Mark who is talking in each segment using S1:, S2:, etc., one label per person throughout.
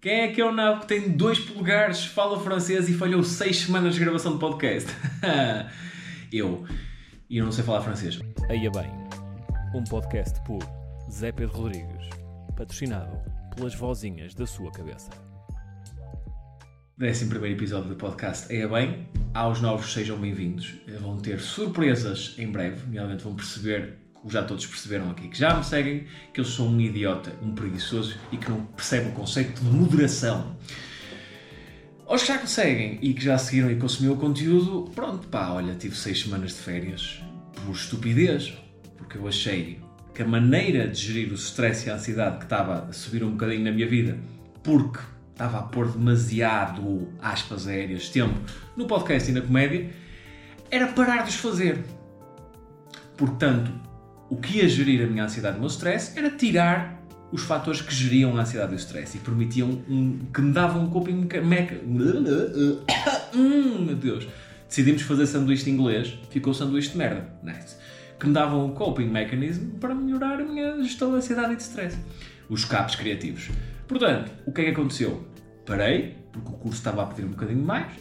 S1: Quem é que é o nabo que tem dois polegares, fala francês e falhou seis semanas de gravação de podcast? eu. E eu não sei falar francês.
S2: Aí é bem, um podcast por Zé Pedro Rodrigues, patrocinado pelas vozinhas da sua cabeça.
S1: Décimo primeiro episódio do podcast É Bem. Aos novos sejam bem-vindos. Vão ter surpresas em breve. Realmente vão perceber, como já todos perceberam aqui, que já me seguem, que eu sou um idiota, um preguiçoso e que não percebe o conceito de moderação. Aos que já me seguem e que já seguiram e consumiram o conteúdo, pronto, pá, olha, tive seis semanas de férias por estupidez, porque eu achei que a maneira de gerir o stress e a ansiedade que estava a subir um bocadinho na minha vida, porque estava a pôr demasiado, aspas aéreas, tempo no podcast e na comédia, era parar de os fazer. Portanto, o que ia gerir a minha ansiedade e o meu stress era tirar os fatores que geriam a ansiedade e o stress e permitiam um, que me davam um coping mechanism. hum, meu Deus. Decidimos fazer sanduíche de inglês, ficou sanduíche de merda. Nice. Que me davam um coping mechanism para melhorar a minha gestão de ansiedade e de stress. Os capos criativos. Portanto, o que é que aconteceu? Parei, porque o curso estava a pedir um bocadinho mais,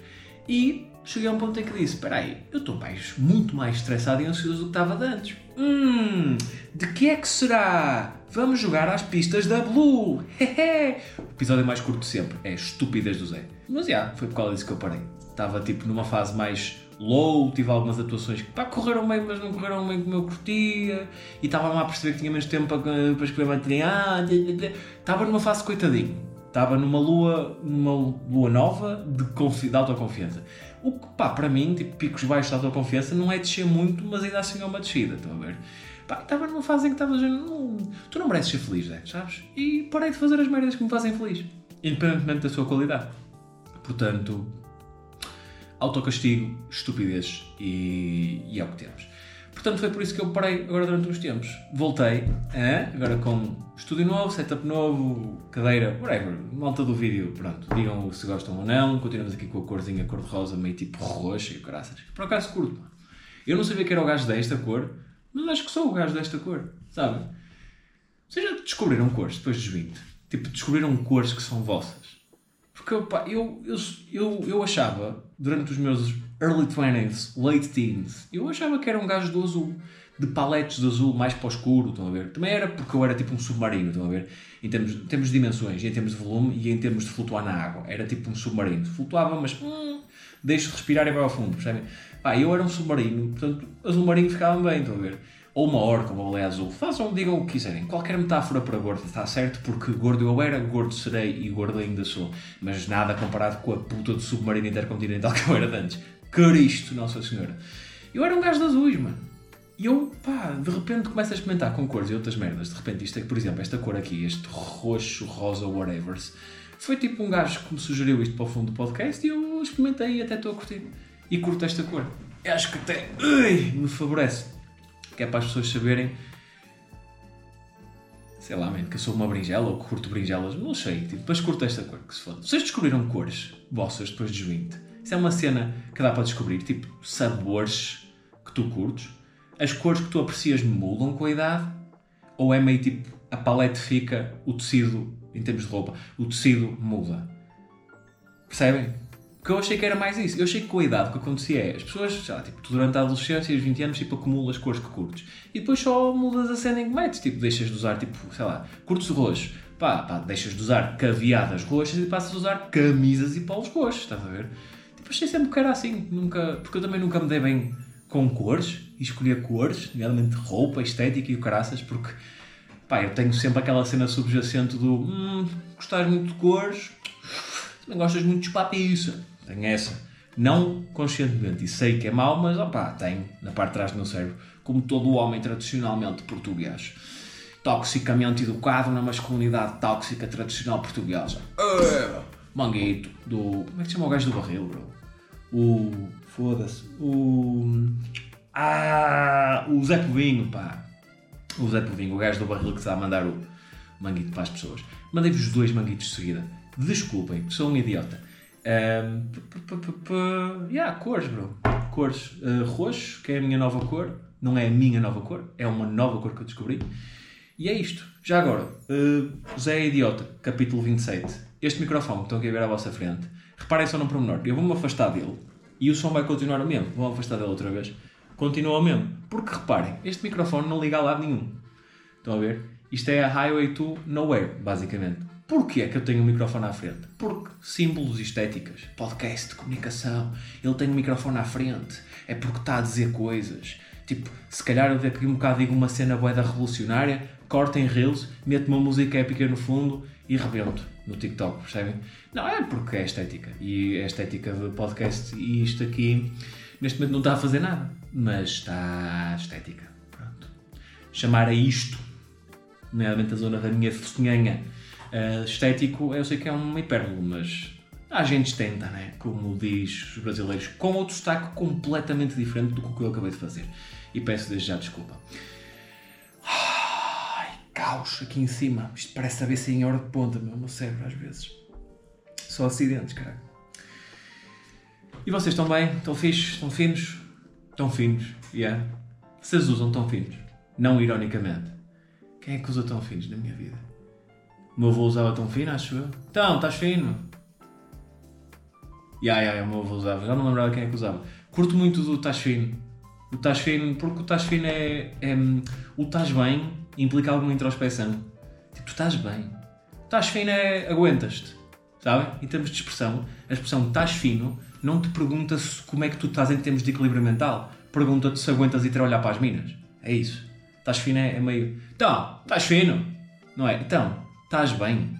S1: e cheguei a um ponto em que disse: Espera aí, eu estou mais, muito mais estressado e ansioso do que estava antes. Hum, de que é que será? Vamos jogar às pistas da Blue! o episódio mais curto sempre é Estupidez do Zé. Mas já, yeah, foi por causa disso que eu parei. Estava tipo numa fase mais low, tive algumas atuações que pá, correram bem, mas não correram bem como eu curtia, e estava lá a perceber que tinha menos tempo para, para escrever material. Estava numa fase coitadinho. Estava numa lua, numa lua nova de, de autoconfiança. O que, pá, para mim, tipo, picos baixos de autoconfiança não é descer muito, mas ainda assim é uma descida, estão a ver? Pá, estava numa fase em que estava dizendo, tu não mereces ser feliz, né? sabes? E parei de fazer as merdas que me fazem feliz, independentemente da sua qualidade. Portanto, autocastigo, estupidez e, e é o que temos. Portanto, foi por isso que eu parei agora durante uns tempos. Voltei, hein? agora com estúdio novo, setup novo, cadeira, whatever, malta do vídeo, pronto, digam se gostam ou não. Continuamos aqui com a corzinha cor-de-rosa, meio tipo roxa e graças. Por acaso curto, mano. Eu não sabia que era o gajo desta cor, mas acho que sou o gajo desta cor, sabe? Vocês já descobriram cores depois dos 20? Tipo, descobriram cores que são vossas? Porque pá, eu, eu, eu, eu achava, durante os meus early 20s, late teens, eu achava que era um gajo do azul, de paletes de azul mais para o escuro, estão a ver? Também era porque eu era tipo um submarino, estão a ver? Em termos, em termos de dimensões, em termos de volume e em termos de flutuar na água. Era tipo um submarino. Flutuava, mas hum, deixo respirar e vai ao fundo, percebem? Pá, eu era um submarino, portanto, azul marinho ficava bem, estão a ver? Ou uma orca, uma baleia azul. Façam, digam o que quiserem. Qualquer metáfora para gordo está certo, porque gordo eu era, gordo serei e gordo ainda sou. Mas nada comparado com a puta do submarino intercontinental que eu era antes. Cristo, Nossa Senhora. Eu era um gajo de azuis, mano. E eu, pá, de repente começo a experimentar com cores e outras merdas. De repente, isto é, por exemplo, esta cor aqui, este roxo, rosa, whatever. Foi tipo um gajo que me sugeriu isto para o fundo do podcast e eu experimentei e até estou a curtir. E curto esta cor. Acho que até ui, me favorece que é para as pessoas saberem sei lá, man, que eu sou uma berinjela ou que curto berinjelas, não sei, tipo, depois curto esta cor, que se foda. Vocês descobriram cores vossas depois de 20? Isso é uma cena que dá para descobrir, tipo, sabores que tu curtes? As cores que tu aprecias mudam com a idade? Ou é meio tipo, a palete fica, o tecido, em termos de roupa, o tecido muda? Percebem? Porque eu achei que era mais isso. Eu achei que com a idade o que acontecia é as pessoas, sei lá, tipo, durante a adolescência e os 20 anos, tipo, acumulas cores que curtes. E depois só mudas a cena em que metes. Tipo, deixas de usar, tipo, sei lá, curtes roxo. Pá, pá, deixas de usar caveadas roxas e passas a usar camisas e polos roxos, estás a ver? Tipo, achei sempre que era assim. Nunca, porque eu também nunca me dei bem com cores e escolhia cores, nomeadamente roupa, estética e o caraças, porque, pá, eu tenho sempre aquela cena subjacente do hum, gostas muito de cores, também gostas muito de espapiça tenho essa. Não conscientemente, e sei que é mau, mas opá, tenho na parte de trás do meu cérebro, como todo o homem tradicionalmente português. Toxicamente educado na masculinidade tóxica tradicional portuguesa. Uh, manguito, do. Como é que se chama o gajo do barril, bro? O. Foda-se. O. Ah! O Zé Povinho, pá. O Zé Povinho, o gajo do barril que está a mandar o manguito para as pessoas. Mandei-vos dois manguitos de seguida. Desculpem, sou um idiota. Yeah, cores, bro. Cores. Uh, roxo, que é a minha nova cor. Não é a minha nova cor, é uma nova cor que eu descobri. E é isto. Já agora, uh, Zé é Idiota, capítulo 27. este microfone que estão aqui a ver à vossa frente, reparem só num pormenor. Eu vou-me afastar dele e o som vai continuar o mesmo. Vou-me afastar dele outra vez. Continua o mesmo. Porque reparem, este microfone não liga a lado nenhum. Estão a ver? Isto é a Highway to Nowhere, basicamente. Porquê é que eu tenho um microfone à frente? Porque símbolos estéticas, podcast, comunicação, ele tem um microfone à frente, é porque está a dizer coisas. Tipo, se calhar eu daqui um bocado digo uma cena boeda revolucionária, corto em reels, meto uma música épica no fundo e rebento no TikTok, percebem? Não, é porque é estética. E a estética do podcast e isto aqui, neste momento não está a fazer nada, mas está estética. Pronto. Chamar a isto, nomeadamente a zona da minha festinhanha, uh, estético, eu sei que é uma hipérbole, mas a gente tenta, né? Como diz os brasileiros, com outro destaque completamente diferente do que eu acabei de fazer. E peço desde já desculpa. Ai, caos aqui em cima. Isto parece saber se em hora de ponta, meu, meu cérebro às vezes. Só acidentes, cara. E vocês estão bem? Estão fixos? Estão finos? Estão finos, yeah. Vocês usam tão finos? Não ironicamente. Quem é que usa tão finos na minha vida? O meu avô usava tão fino, acho eu. Então, estás fino? Ya, yeah, yeah, o meu avô usava. Já não lembrava quem é que usava. Curto muito do estás fino. O estás fino, porque o estás fino é, é. O estás bem implica alguma introspeção. Tipo, tu estás bem. O estás fino é. aguentas-te. Sabem? Em termos de expressão, a expressão estás fino não te pergunta se, como é que tu estás em termos de equilíbrio mental. Pergunta-te se aguentas ir trabalhar para as minas. É isso. Estás fino é, é meio. Então, estás fino. Não é? Então, estás bem.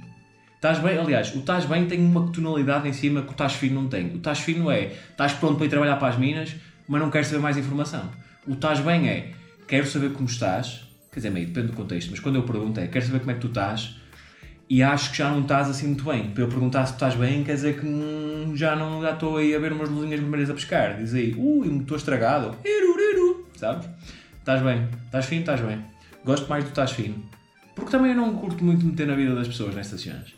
S1: Estás bem, aliás, o estás bem tem uma tonalidade em cima que o estás fino não tem. O estás fino é, estás pronto para ir trabalhar para as minas, mas não queres saber mais informação. O estás bem é, quero saber como estás, quer dizer, meio, depende do contexto, mas quando eu pergunto é, quero saber como é que tu estás, e acho que já não estás assim muito bem. Para eu perguntar se tu estás bem, quer dizer que hum, já não já estou aí a ver umas luzinhas vermelhas a pescar. Diz aí, ui, estou estragado. Sabes? Estás bem, estás fino, estás bem. Gosto mais do estás fino. Porque também eu não curto muito meter na vida das pessoas nestas cenas.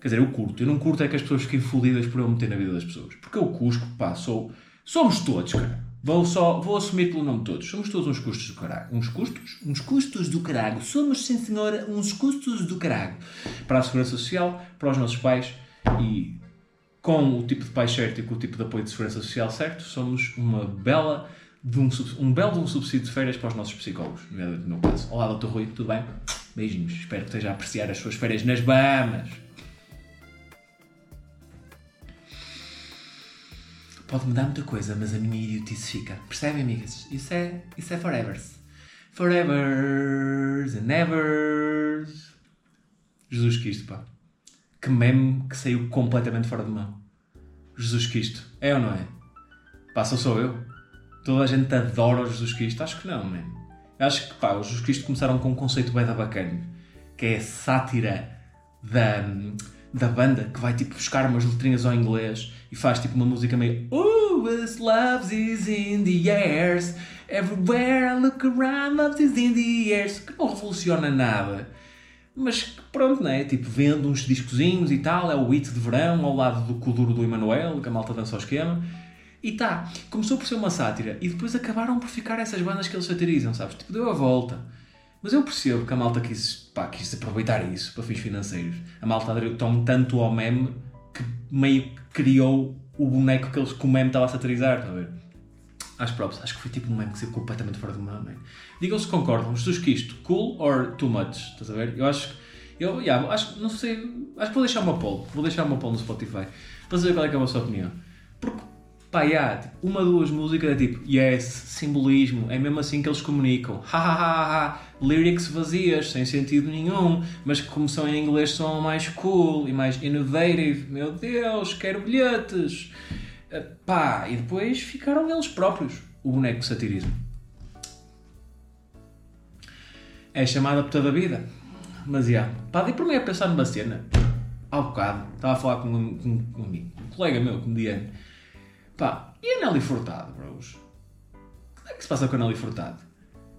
S1: Quer dizer, eu curto. Eu não curto é que as pessoas fiquem fodidas por eu meter na vida das pessoas. Porque eu cusco, pá, sou... Somos todos, cara. Vou, só, vou assumir pelo nome de todos. Somos todos uns custos do caralho. Uns custos? Uns custos do caralho. Somos, sim senhora, uns custos do caralho. Para a Segurança Social, para os nossos pais e com o tipo de pai certo e com o tipo de apoio de Segurança Social certo, somos uma bela de um, um belo de um subsídio de férias para os nossos psicólogos, no meu caso. Olá, Dr. Rui, tudo bem? Beijinhos. Espero que esteja a apreciar as suas férias nas Bahamas. Pode mudar muita coisa, mas a minha idiotice fica. Percebem, amigas? Isso é, isso é forevers. Forevers and evers. Jesus Cristo, pá. Que meme que saiu completamente fora de mão. Jesus Cristo. É ou não é? Pá, só sou eu. Toda a gente adora o Jesus Cristo. Acho que não, man. Acho que, pá, os Jesus Cristo começaram com um conceito bem da bacana. Que é a sátira da da banda que vai tipo buscar umas letrinhas ao inglês e faz tipo uma música meio Oh, this love is in the airs Everywhere I look around, love is in the airs que não revoluciona nada mas pronto, né? Tipo, vendo uns discozinhos e tal, é o hit de verão ao lado do Kuduro do Emanuel, que a malta dança ao esquema. E tá, começou por ser uma sátira e depois acabaram por ficar essas bandas que eles satirizam, sabes? Tipo, deu a volta. Mas eu percebo que a malta quis, pá, quis aproveitar isso para fins financeiros. A malta aderiu tanto ao meme que meio que criou o boneco que, eles, que o meme estava a satirizar, está a ver? Acho próprios, acho que foi tipo um meme que saiu completamente fora do meme. Digam se concordam, Jesus que isto, cool or too much? Estás a ver? Eu acho que. Eu, yeah, acho, não sei, acho que vou deixar uma poll, vou deixar uma poll no Spotify para saber qual é, é a vossa opinião. Pá, yeah, tipo, uma, duas músicas é tipo, yes, simbolismo, é mesmo assim que eles comunicam. Ha ha ha ha, lyrics vazias, sem sentido nenhum, mas que como são em inglês são mais cool e mais innovative. Meu Deus, quero bilhetes. Uh, pá, e depois ficaram eles próprios, o boneco satirismo. É chamada por toda a vida. Mas, yeah, pá, dei por mim a pensar numa cena. Há bocado, estava a falar com um, com, com um, um colega meu, comediante Pá, e a Nelly Furtado, bros? O que é que se passa com a Nelly Furtado?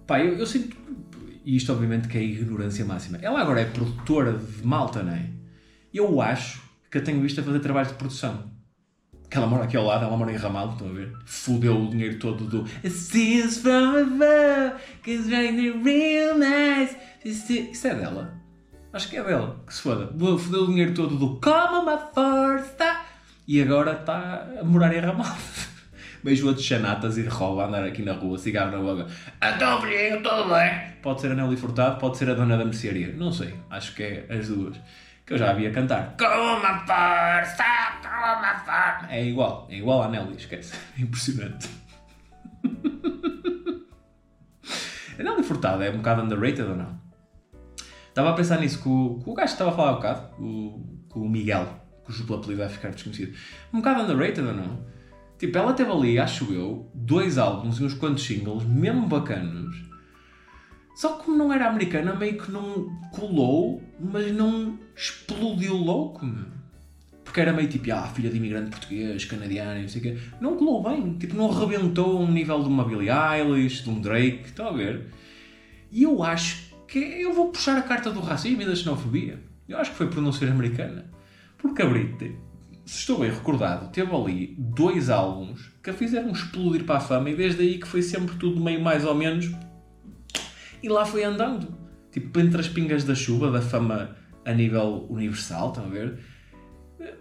S1: Pá, eu, eu sinto. E isto, obviamente, que é ignorância máxima. Ela agora é produtora de malta, não é? Eu acho que a tenho visto a fazer trabalho de produção. Que ela mora aqui ao lado, ela mora em Ramalho, estão a ver? Fudeu o dinheiro todo do Seas from above, cause right real nice. Isso é dela. Acho que é dela, que se foda. Foder o dinheiro todo do Como uma força e agora está a morar em Ramal. Beijo outros chanatas e de rouba andar aqui na rua, cigarro na boca. Então, filhinho, tudo bem? Pode ser a Nelly Furtado, pode ser a dona da mercearia. Não sei, acho que é as duas. Que eu já havia cantar. Com força, com força. É igual, é igual à Nelly, esquece. Impressionante. a Nelly Furtado é um bocado underrated ou não? Estava a pensar nisso com, com o gajo que estava a falar um bocado, com, com o Miguel, cujo apelido vai ficar desconhecido. Um bocado underrated ou não? Tipo, ela teve ali, acho eu, dois álbuns e uns quantos singles, mesmo bacanos. Só que como não era americana, meio que não colou, mas não explodiu louco, meu. Porque era meio tipo, ah, filha de imigrante português, canadiano, não sei o quê. Não colou bem. Tipo, não arrebentou um nível de uma Billie Eilish, de um Drake, estão a ver? E eu acho que eu vou puxar a carta do racismo e da xenofobia. Eu acho que foi por não ser americana. Porque a Britney, se estou bem recordado, teve ali dois álbuns que a fizeram explodir para a fama e desde aí que foi sempre tudo meio mais ou menos. E lá foi andando. Tipo, entre as pingas da chuva, da fama a nível universal, estão a ver?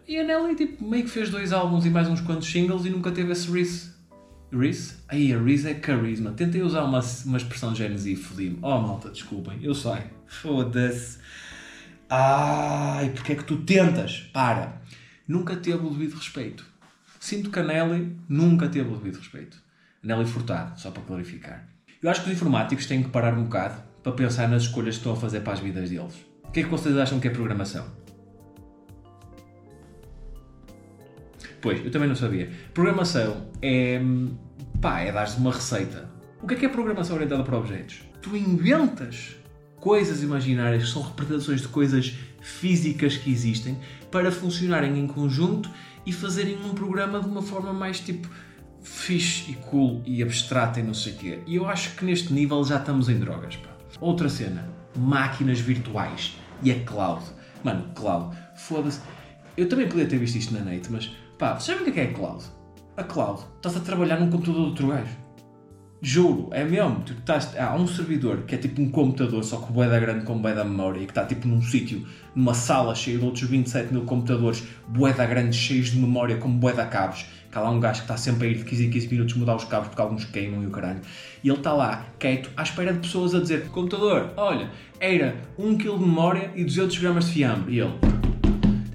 S1: E a Nelly, tipo, meio que fez dois álbuns e mais uns quantos singles e nunca teve esse Reese. Reese? Aí, a Reese é carisma. Tentei usar uma, uma expressão de Genes e fodi-me. Oh, malta, desculpem, eu sei. Foda-se. Ai, porque é que tu tentas? Para. Nunca teve o devido respeito. Sinto que a Nelly nunca teve o devido respeito. A Nelly Furtado, só para clarificar. Eu acho que os informáticos têm que parar um bocado para pensar nas escolhas que estão a fazer para as vidas deles. O que é que vocês acham que é programação? Pois, eu também não sabia. Programação é. pá, é dar-se uma receita. O que é que é programação orientada para objetos? Tu inventas coisas imaginárias que são representações de coisas físicas que existem para funcionarem em conjunto e fazerem um programa de uma forma mais tipo fixe e cool e abstrata e não sei o quê. E eu acho que neste nível já estamos em drogas. Pá. Outra cena: máquinas virtuais e a cloud. Mano, cloud, foda-se. Eu também podia ter visto isto na net, mas Pá, vocês sabem o que é, é cloud? A cloud. Estás a trabalhar num computador de outro gajo. Juro, é mesmo. Tu estás, há um servidor que é tipo um computador, só que o da grande com da memória, que está tipo num sítio, numa sala cheia de outros 27 mil computadores, da grande, cheios de memória, com bué da cabos. Que há lá um gajo que está sempre a ir de 15 em 15 minutos mudar os cabos porque alguns queimam e o caralho. E ele está lá, quieto, à espera de pessoas a dizer: computador, olha, era 1 kg de memória e 200 gramas de fiambre. E ele: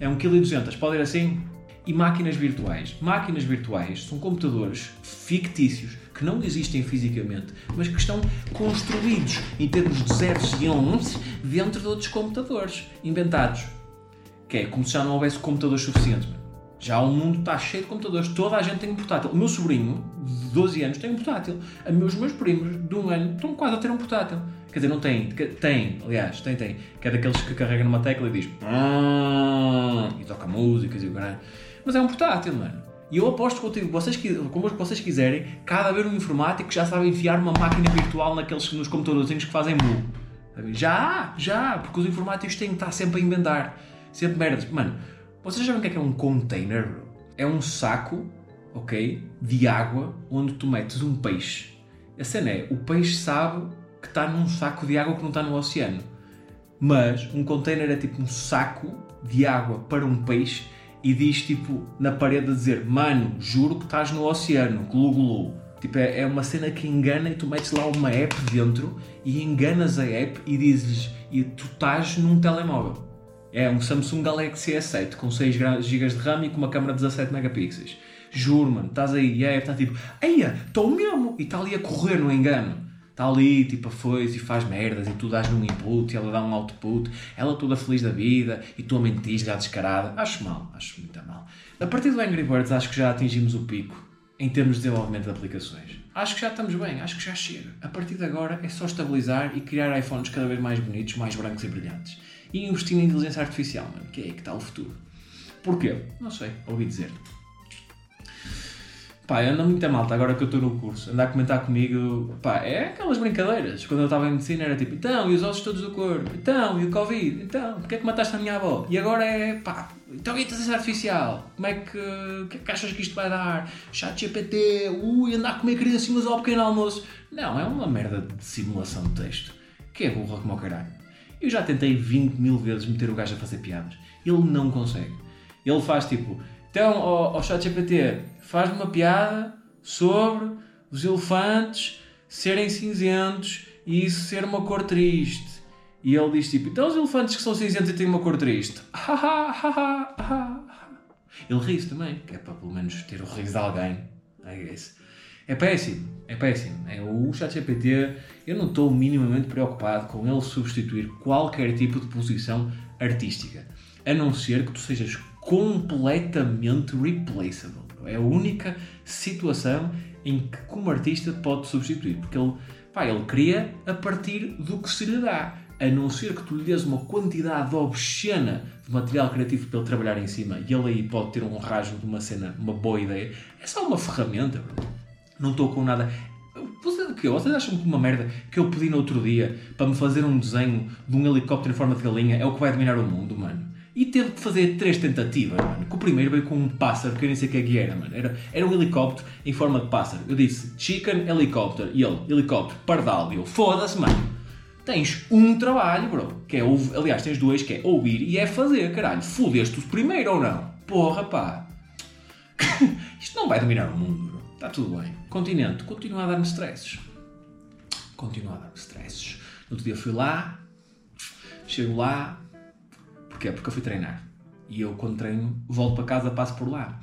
S1: é 1 kg e 200, pode ir assim? E máquinas virtuais. Máquinas virtuais são computadores fictícios que não existem fisicamente, mas que estão construídos em termos de zeros e uns dentro de outros computadores inventados. Que é como se já não houvesse computadores suficientes. Já o mundo está cheio de computadores, toda a gente tem um portátil. O meu sobrinho, de 12 anos, tem um portátil. Os meus primos, de um ano, estão quase a ter um portátil. Quer dizer, não tem, tem, aliás, tem, tem. Que é daqueles que carregam numa tecla e diz ah", e toca músicas e o caralho. Mas é um portátil, mano. E eu aposto contigo, vocês, como vocês quiserem, cada vez um informático já sabe enfiar uma máquina virtual naqueles, nos computadorzinhos que fazem mu. Já, já, porque os informáticos têm que estar sempre a inventar. Sempre merdas. Mano, vocês sabem o que é, que é um container? É um saco, ok, de água onde tu metes um peixe. A cena é, o peixe sabe que está num saco de água que não está no oceano. Mas um container é tipo um saco de água para um peixe e diz tipo na parede a dizer Mano, juro que estás no oceano, glu glu. Tipo, é, é uma cena que engana e tu metes lá uma app dentro e enganas a app e dizes e tu estás num telemóvel. É um Samsung Galaxy S7 com 6 GB de RAM e com uma câmera de 17 megapixels. Juro, mano, estás aí e a app está tipo, eia, estou mesmo! E está ali a correr no engano está ali, tipo, a foice e faz merdas e tu dás um input e ela dá um output, ela toda feliz da vida e tu a mentir já descarada. Acho mal, acho muito mal. A partir do Angry Birds acho que já atingimos o pico em termos de desenvolvimento de aplicações. Acho que já estamos bem, acho que já chega. A partir de agora é só estabilizar e criar iPhones cada vez mais bonitos, mais brancos e brilhantes. E investir em inteligência artificial, mano, que é aí que está o futuro. Porquê? Não sei, ouvi dizer. Pá, anda muita malta agora que eu estou no curso, anda a comentar comigo, pá, é aquelas brincadeiras. Quando eu estava em medicina era tipo, então, e os ossos todos do corpo? Então, e o Covid? Então, porque é que mataste a minha avó? E agora é, pá, então e a inteligência artificial? Como é que, o que é que achas que isto vai dar? Chat GPT, ui, andar a comer criancinhas ao pequeno almoço. Não, é uma merda de simulação de texto. Que é burra como o caralho. Eu já tentei 20 mil vezes meter o gajo a fazer piadas. Ele não consegue. Ele faz tipo, então, ao, ao ChatGPT, faz-me uma piada sobre os elefantes serem cinzentos e isso ser uma cor triste. E ele diz tipo, então os elefantes que são cinzentos e têm uma cor triste. Ele ri-se também, que é para pelo menos ter o riso de alguém. É. É péssimo, é péssimo. É, o ChatGPT, eu não estou minimamente preocupado com ele substituir qualquer tipo de posição artística, a não ser que tu sejas completamente replaceable. É a única situação em que, como artista, pode substituir, porque ele, pá, ele cria a partir do que se lhe dá. A não ser que tu lhe dês uma quantidade obscena de material criativo para ele trabalhar em cima e ele aí pode ter um rasgo de uma cena, uma boa ideia. É só uma ferramenta, bro. Não estou com nada. Vocês, o quê? Vocês acham que uma merda que eu pedi no outro dia para me fazer um desenho de um helicóptero em forma de galinha é o que vai dominar o mundo, mano? E teve que fazer três tentativas, mano. Que o primeiro veio com um pássaro, que eu nem sei o que é que era, mano. Era, era um helicóptero em forma de pássaro. Eu disse chicken helicóptero. E ele, helicóptero, pardal. E eu, foda-se, mano. Tens um trabalho, bro. Que é, aliás, tens dois, que é ouvir e é fazer, caralho. Fudeste-o primeiro ou não? Porra, pá. Isto não vai dominar o mundo, bro. Está tudo bem. Continente, continua a dar-me stresses. Continua a dar-me stresses. No outro dia fui lá, chego lá. Porquê? Porque eu fui treinar. E eu, quando treino, volto para casa, passo por lá.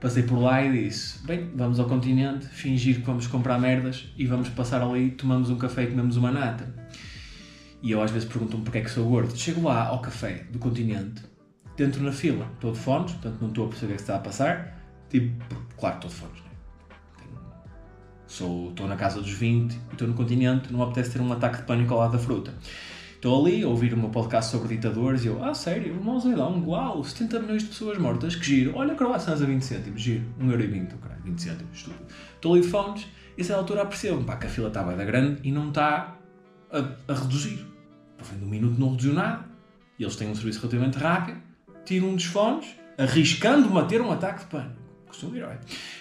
S1: Passei por lá e disse: Bem, vamos ao continente, fingir que vamos comprar merdas e vamos passar ali, tomamos um café e comemos uma nata. E eu às vezes pergunto-me porque é que sou gordo. Chego lá ao café do continente, dentro na fila, estou de fones, portanto não estou a perceber o que está a passar. Tipo, claro que estou de fones, né? Sou, estou na casa dos 20 e estou no continente, não me apetece ter um ataque de pânico ao lado da fruta. Estou ali a ouvir o meu podcast sobre ditadores e eu, ah, sério, o Mao Zedong, uau, 70 milhões de pessoas mortas, que giro. Olha, croissants a 20 cêntimos, giro. 1,20€, oh, caralho, 20 cêntimos, estúpido. Estou ali de fones e a essa altura apercebo pá, que a fila está bem da grande e não está a, a reduzir. Ao fim de um minuto não reduziu nada. E eles têm um serviço relativamente rápido. Tiro um dos fones, arriscando-me a ter um ataque de pânico. Costumo ir, olha.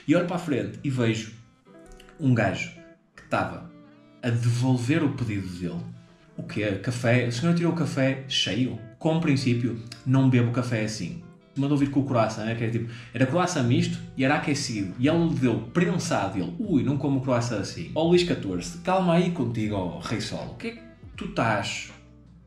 S1: E olho para a frente e vejo um gajo que estava a devolver o pedido dele o quê? Café? A senhora tirou o café cheio? Com princípio, não bebo café assim. Mandou vir com o croissant, né? que era tipo, era croissant misto e era aquecido. E ele lhe deu prensado. Ele, ui, não como croissant assim. Ó Luís XIV, calma aí contigo, Rei Sol. O que é que tu estás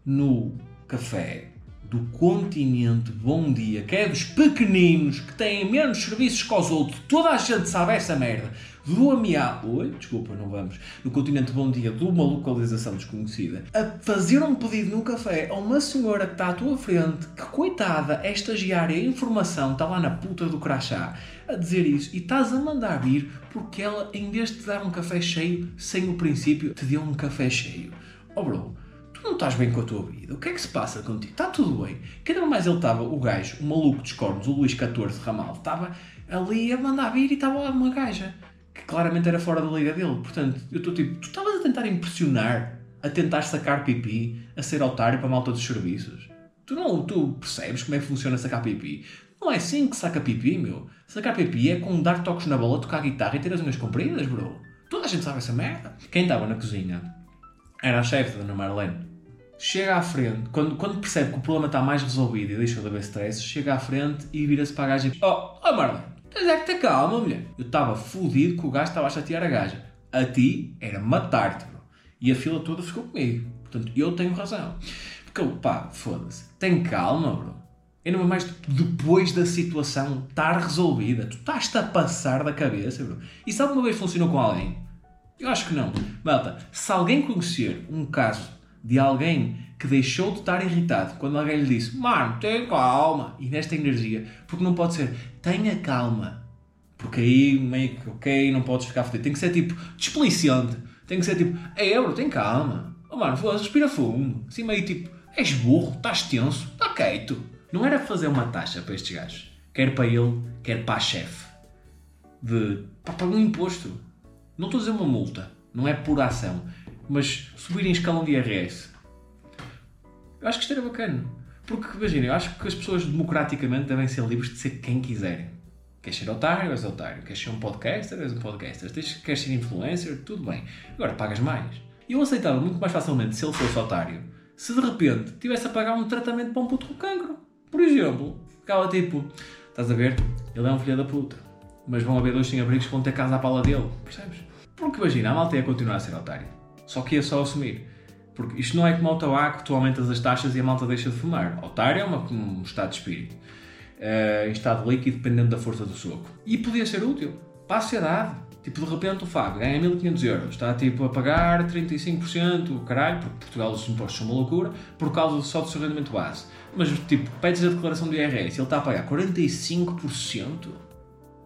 S1: no café do continente Bom Dia, que é dos pequeninos, que têm menos serviços que os outros, toda a gente sabe essa merda do Amiá, oi, desculpa, não vamos, no continente Bom Dia, de uma localização desconhecida, a fazer um pedido num café a uma senhora que está à tua frente, que coitada, é estagiária, a informação está lá na puta do crachá, a dizer isso, e estás a mandar vir porque ela, em vez de te dar um café cheio, sem o princípio, te deu um café cheio. Oh bro, não estás bem com a tua vida, o que é que se passa contigo? Está tudo bem. Cada mais ele estava, o gajo, o maluco dos cornos, o Luís XIV Ramal, estava ali a mandar vir e estava lá uma gaja que claramente era fora da liga dele. Portanto, eu estou tipo, tu estavas a tentar impressionar, a tentar sacar pipi, a ser otário para a malta dos serviços. Tu não tu percebes como é que funciona sacar pipi? Não é assim que saca pipi, meu. Sacar pipi é com dar toques na bola, tocar guitarra e ter as unhas compridas, bro. Toda a gente sabe essa merda. Quem estava na cozinha era a chefe da Ana Marlene. Chega à frente, quando, quando percebe que o problema está mais resolvido e deixa de haver stress, chega à frente e vira-se para a gaja e diz: Oh, oh Marlene, Tens é que ter calma, mulher. Eu estava fodido que o gajo estava a chatear a gaja. A ti era matar-te, bro. E a fila toda ficou comigo. Portanto, eu tenho razão. Porque, pá, foda-se. Tem calma, bro. Ainda mais depois da situação estar resolvida. Tu estás-te a passar da cabeça, bro. Se alguma vez funcionou com alguém? Eu acho que não. Malta, se alguém conhecer um caso de alguém que deixou de estar irritado quando alguém lhe disse Mano, tenha calma, e nesta energia, porque não pode ser tenha calma, porque aí meio que ok, não podes ficar fodido. Tem que ser tipo desplicente, tem que ser tipo Ei, Euro, tem calma, oh, mano, respira fundo, assim meio tipo és burro, estás tenso, está quieto. Não era fazer uma taxa para estes gajos, quer para ele, quer para a chefe, de para pagar um imposto. Não estou a dizer uma multa, não é por ação, mas subir em escalão de IRS eu acho que isto era bacana. Porque, imagina, eu acho que as pessoas democraticamente devem ser livres de ser quem quiserem. Queres ser otário, és otário. Queres ser um podcaster, és um podcaster. Queres ser influencer, tudo bem. Agora pagas mais. Eu aceitava muito mais facilmente se ele fosse otário, se de repente tivesse a pagar um tratamento para um puto com cancro. Por exemplo, ficava tipo, estás a ver? Ele é um filho da puta. Mas vão haver dois sem-abrigos que vão ter casa à pala dele. Percebes? Porque imagina, a malta ia continuar a ser otária. Só que ia só assumir. Porque isto não é como ao tabaco, tu aumentas as taxas e a malta deixa de fumar. Otário é uma, um estado de espírito. Uh, em estado líquido, dependendo da força do soco. E podia ser útil para a sociedade. Tipo, de repente o Fábio ganha 1500 euros, está tipo a pagar 35%, caralho, porque Portugal os impostos são uma loucura, por causa só do seu rendimento base. Mas, tipo, pedes a declaração do IRS ele está a pagar 45%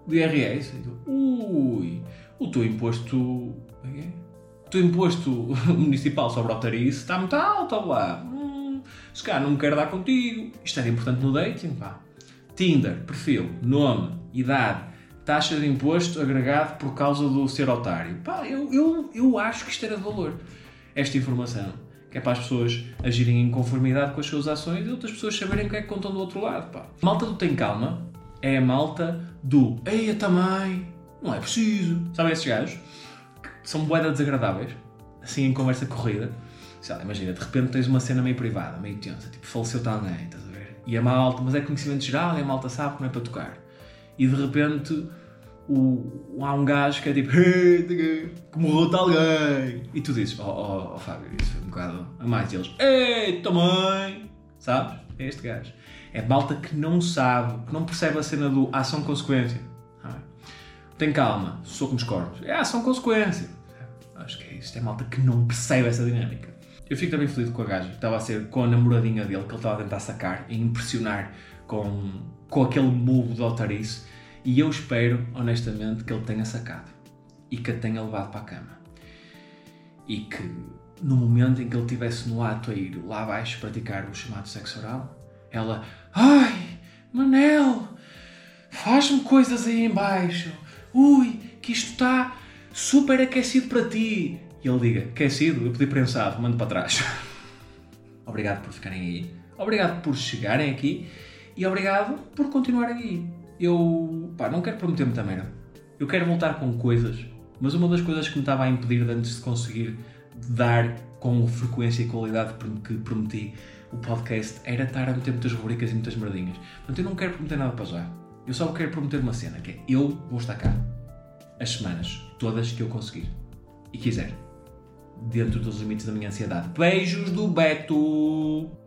S1: do IRS. Ui, o teu imposto. O teu imposto municipal sobre a tarice está muito alto, lá. Hum, se calhar não me quero dar contigo. Isto era importante no dating, pá. Tinder, perfil, nome, idade, taxa de imposto agregado por causa do ser otário. Pá, eu, eu, eu acho que isto era de valor. Esta informação. Que é para as pessoas agirem em conformidade com as suas ações e outras pessoas saberem o que é que contam do outro lado. Pá. malta do Tem Calma é a malta do Eia também, não é preciso. Sabem esses gajos? São boedas desagradáveis, assim em conversa corrida. Lá, imagina, de repente tens uma cena meio privada, meio tensa, tipo faleceu-te alguém, estás a ver? E a malta, mas é conhecimento geral e a malta sabe não é para tocar. E de repente o, há um gajo que é tipo que morreu-te alguém. E tu dizes, oh, oh, oh Fábio, isso foi um bocado a mais. E eles, ei, também. Sabes? É este gajo. É malta que não sabe, que não percebe a cena do ação-consequência. Tem calma, soco nos corpos. É ação-consequência. Acho que é isso. É malta que não percebe essa dinâmica. Eu fico também feliz com a gaja que estava a ser com a namoradinha dele, que ele estava a tentar sacar e impressionar com, com aquele move de otarice e eu espero, honestamente, que ele tenha sacado e que a tenha levado para a cama. E que no momento em que ele estivesse no ato a ir lá abaixo praticar o chamado sexo oral, ela, ai, Manel, faz-me coisas aí embaixo. Ui, que isto está super aquecido para ti. E ele diga, aquecido? Eu pedi prensado, mando para trás. obrigado por ficarem aí. Obrigado por chegarem aqui. E obrigado por continuarem aí eu pá, não quero prometer muita merda. Eu quero voltar com coisas, mas uma das coisas que me estava a impedir de antes de conseguir dar com frequência e qualidade que prometi o podcast era estar a meter muitas rubricas e muitas merdinhas. Portanto, eu não quero prometer nada para já. Eu só quero prometer uma cena, que é eu vou estar cá as semanas todas que eu conseguir e quiser, dentro dos limites da minha ansiedade. Beijos do Beto!